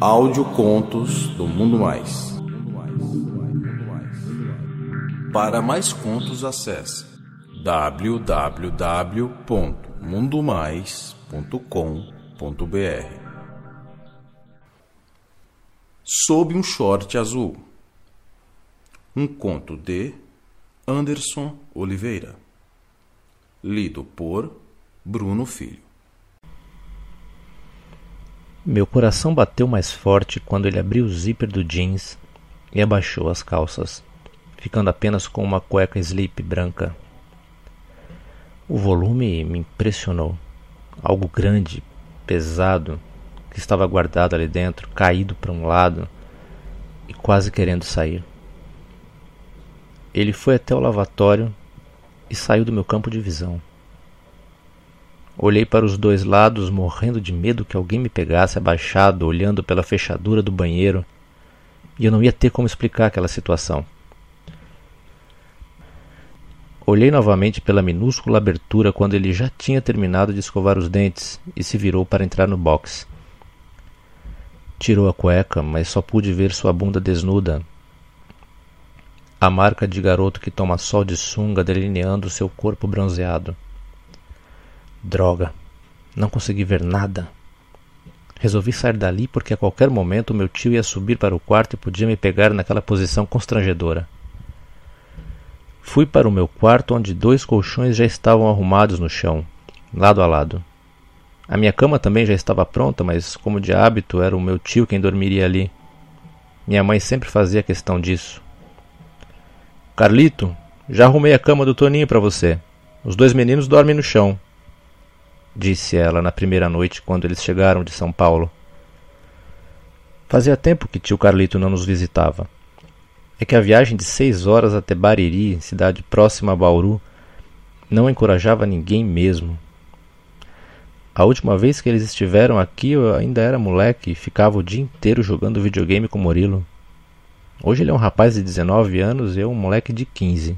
Audiocontos do Mundo Mais. Para mais contos, acesse www.mundomais.com.br. Sob um short azul. Um conto de Anderson Oliveira. Lido por Bruno Filho. Meu coração bateu mais forte quando ele abriu o zíper do jeans e abaixou as calças, ficando apenas com uma cueca slip branca. O volume me impressionou. Algo grande, pesado, que estava guardado ali dentro, caído para um lado e quase querendo sair. Ele foi até o lavatório e saiu do meu campo de visão. Olhei para os dois lados, morrendo de medo que alguém me pegasse abaixado, olhando pela fechadura do banheiro, e eu não ia ter como explicar aquela situação. Olhei novamente pela minúscula abertura quando ele já tinha terminado de escovar os dentes e se virou para entrar no box. Tirou a cueca, mas só pude ver sua bunda desnuda. A marca de garoto que toma sol de sunga delineando seu corpo bronzeado. Droga, não consegui ver nada. Resolvi sair dali porque a qualquer momento meu tio ia subir para o quarto e podia me pegar naquela posição constrangedora. Fui para o meu quarto onde dois colchões já estavam arrumados no chão, lado a lado. A minha cama também já estava pronta, mas como de hábito era o meu tio quem dormiria ali. Minha mãe sempre fazia questão disso. Carlito, já arrumei a cama do Toninho para você. Os dois meninos dormem no chão disse ela na primeira noite quando eles chegaram de São Paulo. Fazia tempo que tio Carlito não nos visitava. É que a viagem de seis horas até Bariri, cidade próxima a Bauru, não encorajava ninguém mesmo. A última vez que eles estiveram aqui eu ainda era moleque e ficava o dia inteiro jogando videogame com Murilo. Hoje ele é um rapaz de 19 anos e eu um moleque de 15.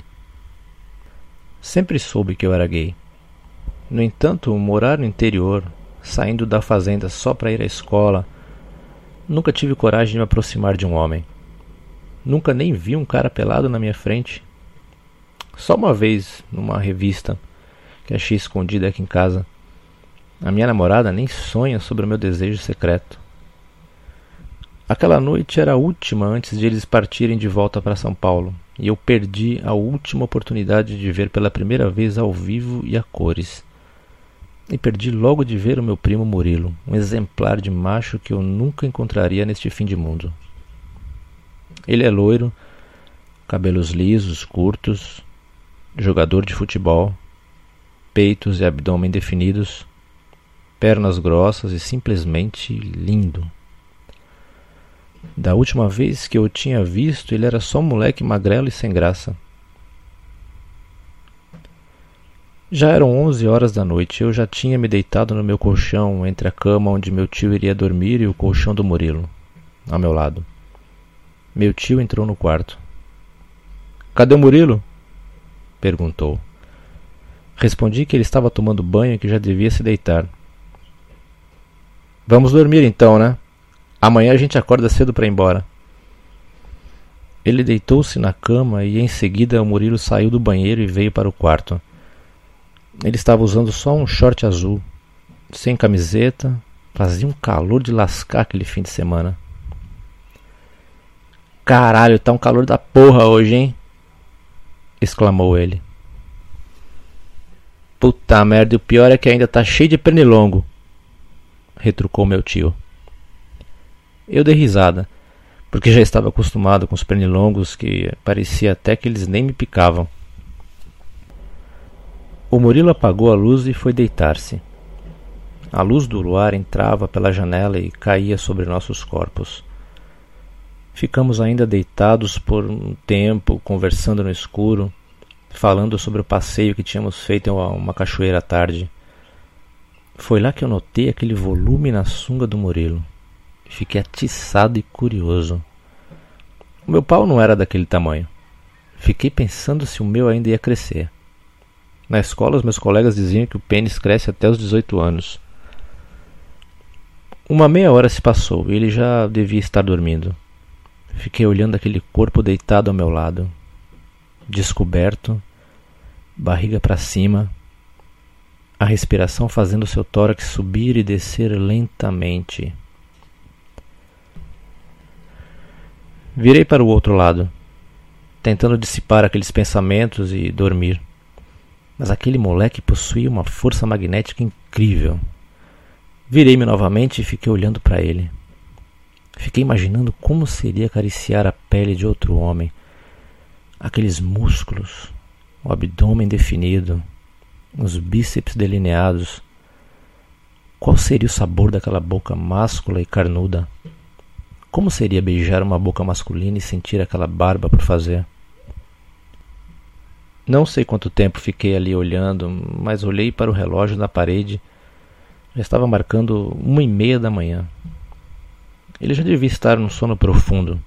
Sempre soube que eu era gay. No entanto, morar no interior, saindo da fazenda só para ir à escola, nunca tive coragem de me aproximar de um homem. Nunca nem vi um cara pelado na minha frente. Só uma vez, numa revista que achei escondida aqui em casa. A minha namorada nem sonha sobre o meu desejo secreto. Aquela noite era a última antes de eles partirem de volta para São Paulo, e eu perdi a última oportunidade de ver pela primeira vez ao vivo e a cores e perdi logo de ver o meu primo Murilo, um exemplar de macho que eu nunca encontraria neste fim de mundo. Ele é loiro, cabelos lisos, curtos, jogador de futebol, peitos e abdômen definidos, pernas grossas e simplesmente lindo. Da última vez que eu o tinha visto, ele era só um moleque magrelo e sem graça. Já eram onze horas da noite. Eu já tinha me deitado no meu colchão, entre a cama onde meu tio iria dormir e o colchão do Murilo, ao meu lado. Meu tio entrou no quarto. Cadê o Murilo? perguntou. Respondi que ele estava tomando banho e que já devia se deitar. Vamos dormir então, né? Amanhã a gente acorda cedo para ir embora. Ele deitou-se na cama e em seguida o Murilo saiu do banheiro e veio para o quarto. Ele estava usando só um short azul, sem camiseta. Fazia um calor de lascar aquele fim de semana. Caralho, tá um calor da porra hoje, hein? exclamou ele. Puta merda, e o pior é que ainda tá cheio de pernilongo, retrucou meu tio. Eu dei risada, porque já estava acostumado com os pernilongos que parecia até que eles nem me picavam. O Murilo apagou a luz e foi deitar-se. A luz do luar entrava pela janela e caía sobre nossos corpos. Ficamos ainda deitados por um tempo, conversando no escuro, falando sobre o passeio que tínhamos feito em uma cachoeira à tarde. Foi lá que eu notei aquele volume na sunga do Murilo. Fiquei atiçado e curioso. O meu pau não era daquele tamanho. Fiquei pensando se o meu ainda ia crescer. Na escola, os meus colegas diziam que o pênis cresce até os 18 anos. Uma meia hora se passou e ele já devia estar dormindo. Fiquei olhando aquele corpo deitado ao meu lado, descoberto, barriga para cima, a respiração fazendo seu tórax subir e descer lentamente. Virei para o outro lado, tentando dissipar aqueles pensamentos e dormir. Mas aquele moleque possuía uma força magnética incrível. Virei-me novamente e fiquei olhando para ele. Fiquei imaginando como seria acariciar a pele de outro homem, aqueles músculos, o abdômen definido, os bíceps delineados. Qual seria o sabor daquela boca máscula e carnuda? Como seria beijar uma boca masculina e sentir aquela barba por fazer? Não sei quanto tempo fiquei ali olhando, mas olhei para o relógio na parede já estava marcando uma e meia da manhã. Ele já devia estar num sono profundo.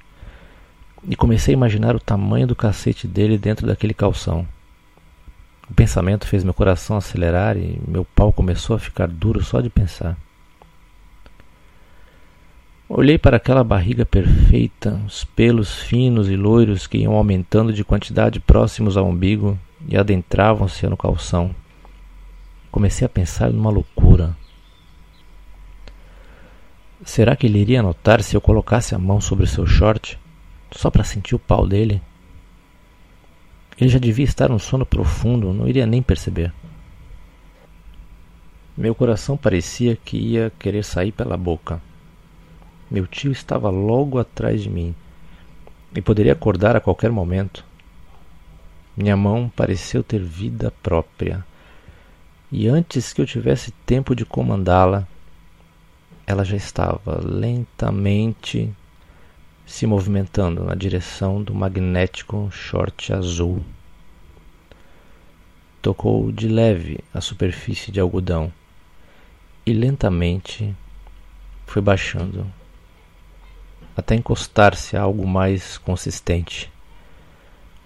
E comecei a imaginar o tamanho do cacete dele dentro daquele calção. O pensamento fez meu coração acelerar e meu pau começou a ficar duro só de pensar. Olhei para aquela barriga perfeita, os pelos finos e loiros que iam aumentando de quantidade próximos ao umbigo e adentravam-se no calção. Comecei a pensar numa loucura. Será que ele iria notar se eu colocasse a mão sobre o seu short, só para sentir o pau dele? Ele já devia estar num sono profundo, não iria nem perceber. Meu coração parecia que ia querer sair pela boca. Meu tio estava logo atrás de mim e poderia acordar a qualquer momento. Minha mão pareceu ter vida própria, e antes que eu tivesse tempo de comandá-la, ela já estava lentamente se movimentando na direção do magnético short azul. Tocou de leve a superfície de algodão e lentamente foi baixando até encostar-se a algo mais consistente.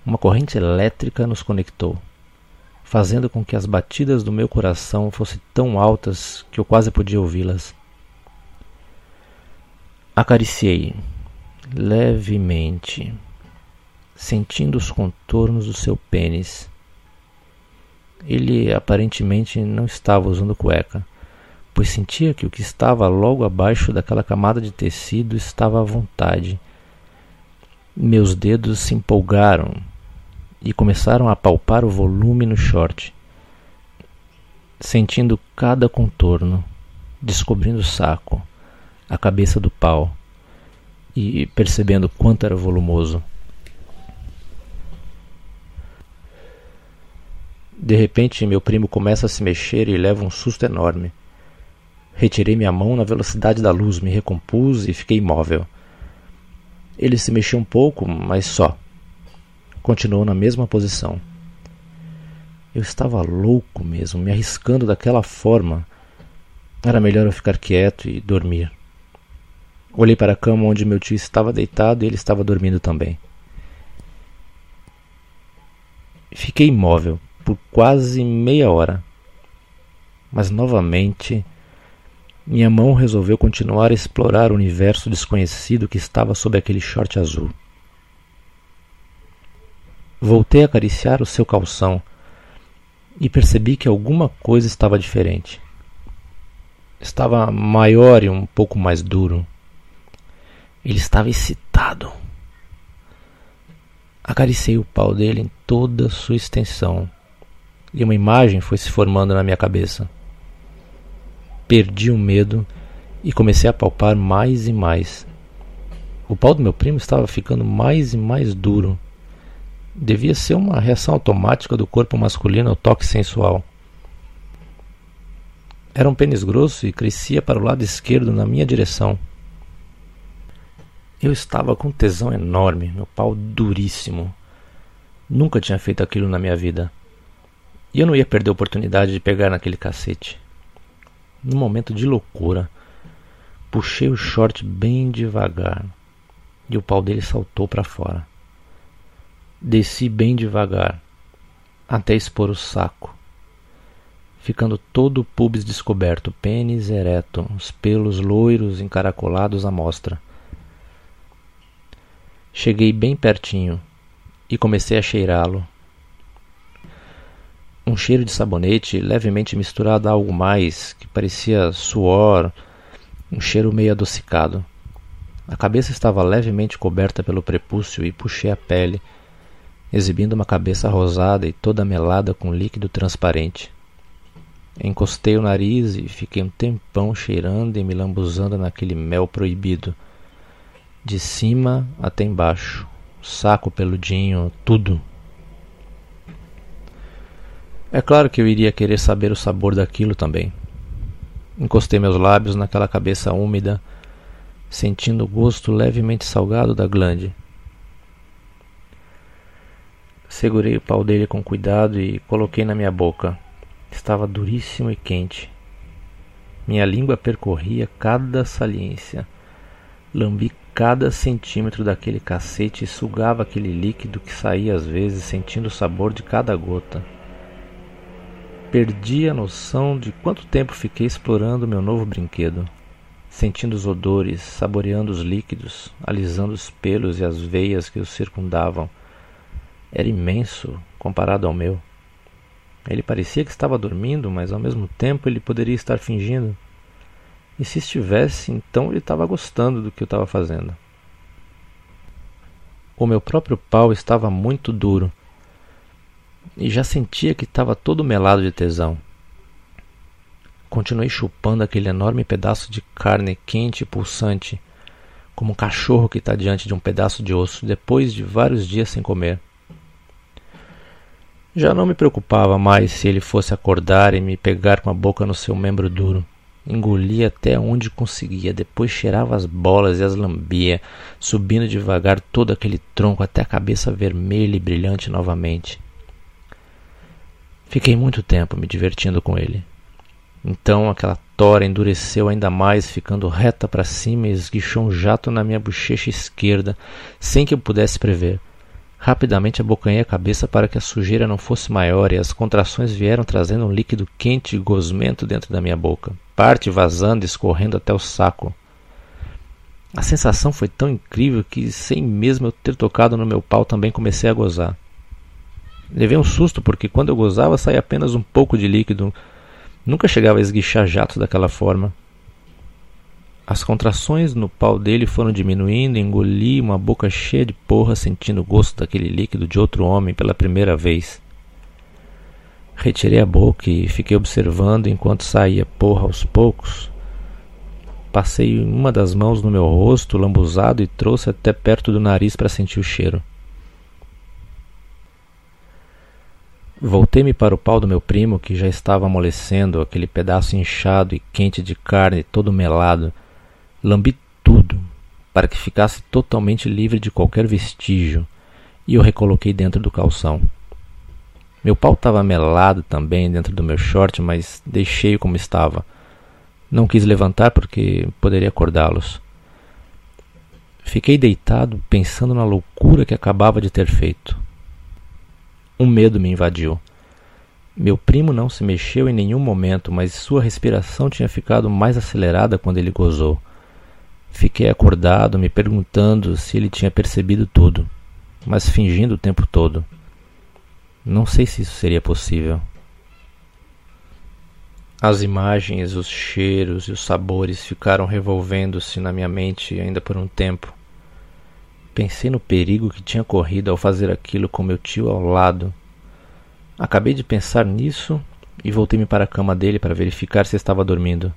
Uma corrente elétrica nos conectou, fazendo com que as batidas do meu coração fossem tão altas que eu quase podia ouvi-las. Acariciei levemente, sentindo os contornos do seu pênis. Ele aparentemente não estava usando cueca, pois sentia que o que estava logo abaixo daquela camada de tecido estava à vontade. Meus dedos se empolgaram e começaram a palpar o volume no short, sentindo cada contorno, descobrindo o saco a cabeça do pau e percebendo quanto era volumoso. De repente, meu primo começa a se mexer e leva um susto enorme. Retirei minha mão na velocidade da luz, me recompus e fiquei imóvel. Ele se mexeu um pouco, mas só. Continuou na mesma posição. Eu estava louco mesmo, me arriscando daquela forma. Era melhor eu ficar quieto e dormir. Olhei para a cama onde meu tio estava deitado e ele estava dormindo também. Fiquei imóvel por quase meia hora, mas novamente minha mão resolveu continuar a explorar o universo desconhecido que estava sob aquele short azul. Voltei a acariciar o seu calção e percebi que alguma coisa estava diferente. Estava maior e um pouco mais duro. Ele estava excitado. Acariciei o pau dele em toda sua extensão e uma imagem foi se formando na minha cabeça. Perdi o medo e comecei a palpar mais e mais. O pau do meu primo estava ficando mais e mais duro. Devia ser uma reação automática do corpo masculino ao toque sensual. Era um pênis grosso e crescia para o lado esquerdo na minha direção. Eu estava com tesão enorme, meu pau duríssimo. Nunca tinha feito aquilo na minha vida. E eu não ia perder a oportunidade de pegar naquele cacete. Num momento de loucura, puxei o short bem devagar e o pau dele saltou para fora. Desci bem devagar até expor o saco. ficando todo o pubis descoberto, pênis ereto, os pelos loiros encaracolados à mostra. Cheguei bem pertinho e comecei a cheirá-lo. Um cheiro de sabonete levemente misturado a algo mais, que parecia suor, um cheiro meio adocicado. A cabeça estava levemente coberta pelo prepúcio e puxei a pele, exibindo uma cabeça rosada e toda melada com líquido transparente. Encostei o nariz e fiquei um tempão cheirando e me lambuzando naquele mel proibido. De cima até embaixo, saco peludinho, tudo. É claro que eu iria querer saber o sabor daquilo também. Encostei meus lábios naquela cabeça úmida, sentindo o gosto levemente salgado da glande. Segurei o pau dele com cuidado e coloquei na minha boca. Estava duríssimo e quente. Minha língua percorria cada saliência. Lambi cada centímetro daquele cacete e sugava aquele líquido que saía às vezes, sentindo o sabor de cada gota. Perdi a noção de quanto tempo fiquei explorando meu novo brinquedo, sentindo os odores, saboreando os líquidos, alisando os pelos e as veias que os circundavam. Era imenso comparado ao meu. Ele parecia que estava dormindo, mas ao mesmo tempo ele poderia estar fingindo. E se estivesse, então ele estava gostando do que eu estava fazendo. O meu próprio pau estava muito duro e já sentia que estava todo melado de tesão. Continuei chupando aquele enorme pedaço de carne quente e pulsante, como um cachorro que está diante de um pedaço de osso depois de vários dias sem comer. Já não me preocupava mais se ele fosse acordar e me pegar com a boca no seu membro duro. Engolia até onde conseguia, depois cheirava as bolas e as lambia, subindo devagar todo aquele tronco até a cabeça vermelha e brilhante novamente. Fiquei muito tempo me divertindo com ele. Então aquela tora endureceu ainda mais, ficando reta para cima e esguichou um jato na minha bochecha esquerda, sem que eu pudesse prever. Rapidamente abocanhei a cabeça para que a sujeira não fosse maior e as contrações vieram trazendo um líquido quente e gosmento dentro da minha boca, parte vazando e escorrendo até o saco. A sensação foi tão incrível que, sem mesmo eu ter tocado no meu pau, também comecei a gozar. Levei um susto porque quando eu gozava saía apenas um pouco de líquido. Nunca chegava a esguichar jatos daquela forma. As contrações no pau dele foram diminuindo, engoli uma boca cheia de porra, sentindo o gosto daquele líquido de outro homem pela primeira vez. Retirei a boca e fiquei observando enquanto saía porra aos poucos. Passei uma das mãos no meu rosto, lambuzado, e trouxe até perto do nariz para sentir o cheiro. Voltei-me para o pau do meu primo, que já estava amolecendo, aquele pedaço inchado e quente de carne, todo melado Lambi tudo, para que ficasse totalmente livre de qualquer vestígio, e o recoloquei dentro do calção. Meu pau estava melado também dentro do meu short, mas deixei-o como estava. Não quis levantar porque poderia acordá-los. Fiquei deitado pensando na loucura que acabava de ter feito. Um medo me invadiu. Meu primo não se mexeu em nenhum momento, mas sua respiração tinha ficado mais acelerada quando ele gozou. Fiquei acordado, me perguntando se ele tinha percebido tudo, mas fingindo o tempo todo. Não sei se isso seria possível. As imagens, os cheiros e os sabores ficaram revolvendo-se na minha mente ainda por um tempo. Pensei no perigo que tinha corrido ao fazer aquilo com meu tio ao lado. Acabei de pensar nisso e voltei-me para a cama dele para verificar se estava dormindo.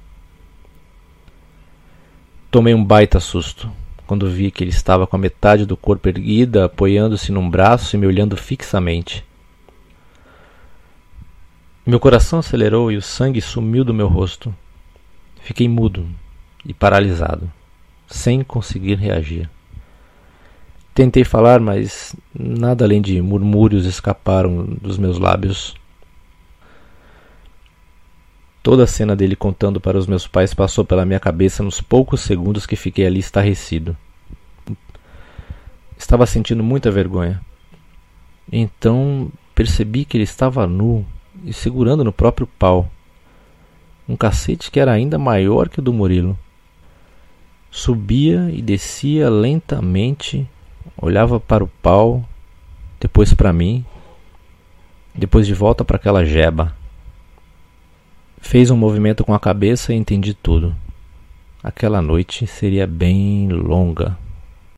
Tomei um baita susto quando vi que ele estava com a metade do corpo erguida, apoiando-se num braço e me olhando fixamente. Meu coração acelerou e o sangue sumiu do meu rosto. Fiquei mudo e paralisado, sem conseguir reagir. Tentei falar, mas nada além de murmúrios escaparam dos meus lábios. Toda a cena dele contando para os meus pais passou pela minha cabeça nos poucos segundos que fiquei ali estarrecido. Estava sentindo muita vergonha. Então percebi que ele estava nu e segurando no próprio pau, um cacete que era ainda maior que o do Murilo. Subia e descia lentamente, olhava para o pau, depois para mim, depois de volta para aquela jeba. Fez um movimento com a cabeça e entendi tudo. Aquela noite seria bem longa.